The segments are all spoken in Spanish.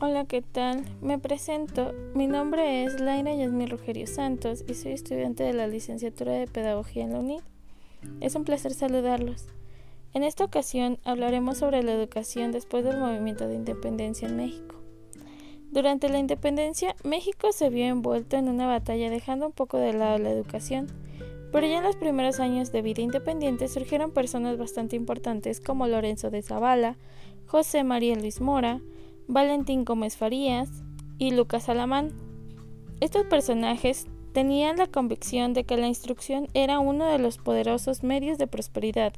Hola, ¿qué tal? Me presento. Mi nombre es Laira Yasmín Rugerio Santos y soy estudiante de la licenciatura de Pedagogía en la UNID. Es un placer saludarlos. En esta ocasión hablaremos sobre la educación después del movimiento de independencia en México. Durante la independencia, México se vio envuelto en una batalla dejando un poco de lado la educación, pero ya en los primeros años de vida independiente surgieron personas bastante importantes como Lorenzo de Zavala, José María Luis Mora, Valentín Gómez Farías y Lucas Alamán. Estos personajes tenían la convicción de que la instrucción era uno de los poderosos medios de prosperidad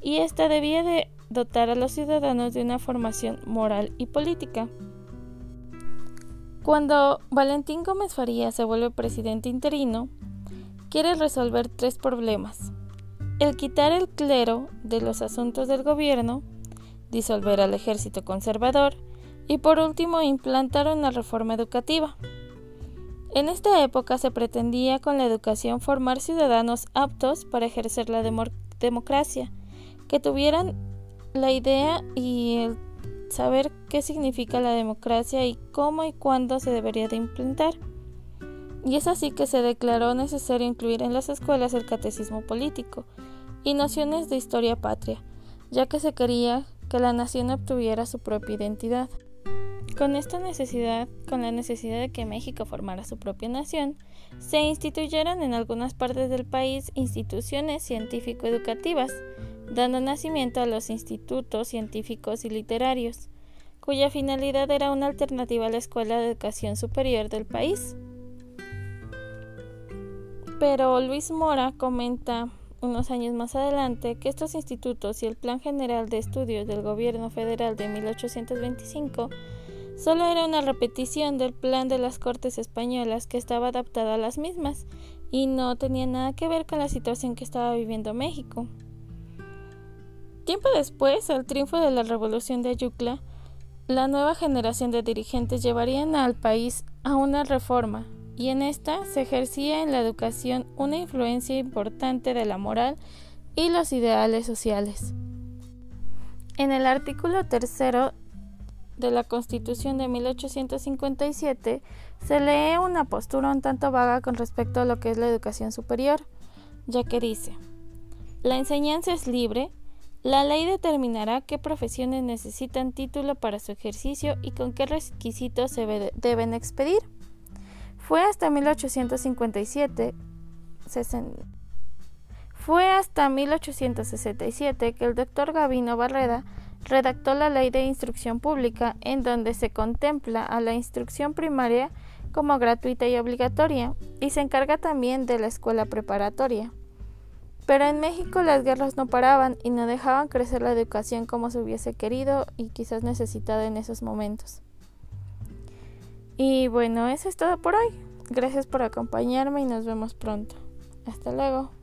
y ésta debía de dotar a los ciudadanos de una formación moral y política. Cuando Valentín Gómez Farías se vuelve presidente interino, quiere resolver tres problemas. El quitar el clero de los asuntos del gobierno, disolver al ejército conservador y por último implantar una reforma educativa. En esta época se pretendía con la educación formar ciudadanos aptos para ejercer la democracia, que tuvieran la idea y el saber qué significa la democracia y cómo y cuándo se debería de implantar. Y es así que se declaró necesario incluir en las escuelas el catecismo político y nociones de historia patria, ya que se quería que la nación obtuviera su propia identidad. Con esta necesidad, con la necesidad de que México formara su propia nación, se instituyeron en algunas partes del país instituciones científico-educativas, dando nacimiento a los institutos científicos y literarios, cuya finalidad era una alternativa a la escuela de educación superior del país. Pero Luis Mora comenta unos años más adelante que estos institutos y el Plan General de Estudios del Gobierno Federal de 1825 Solo era una repetición del plan de las Cortes españolas que estaba adaptada a las mismas y no tenía nada que ver con la situación que estaba viviendo México. Tiempo después, al triunfo de la Revolución de Ayucla, la nueva generación de dirigentes llevarían al país a una reforma y en esta se ejercía en la educación una influencia importante de la moral y los ideales sociales. En el artículo tercero de la Constitución de 1857 se lee una postura un tanto vaga con respecto a lo que es la educación superior, ya que dice, la enseñanza es libre, la ley determinará qué profesiones necesitan título para su ejercicio y con qué requisitos se deben expedir. Fue hasta 1857 fue hasta 1867 que el doctor Gavino Barreda redactó la Ley de Instrucción Pública, en donde se contempla a la instrucción primaria como gratuita y obligatoria, y se encarga también de la escuela preparatoria. Pero en México las guerras no paraban y no dejaban crecer la educación como se hubiese querido y quizás necesitado en esos momentos. Y bueno, eso es todo por hoy. Gracias por acompañarme y nos vemos pronto. Hasta luego.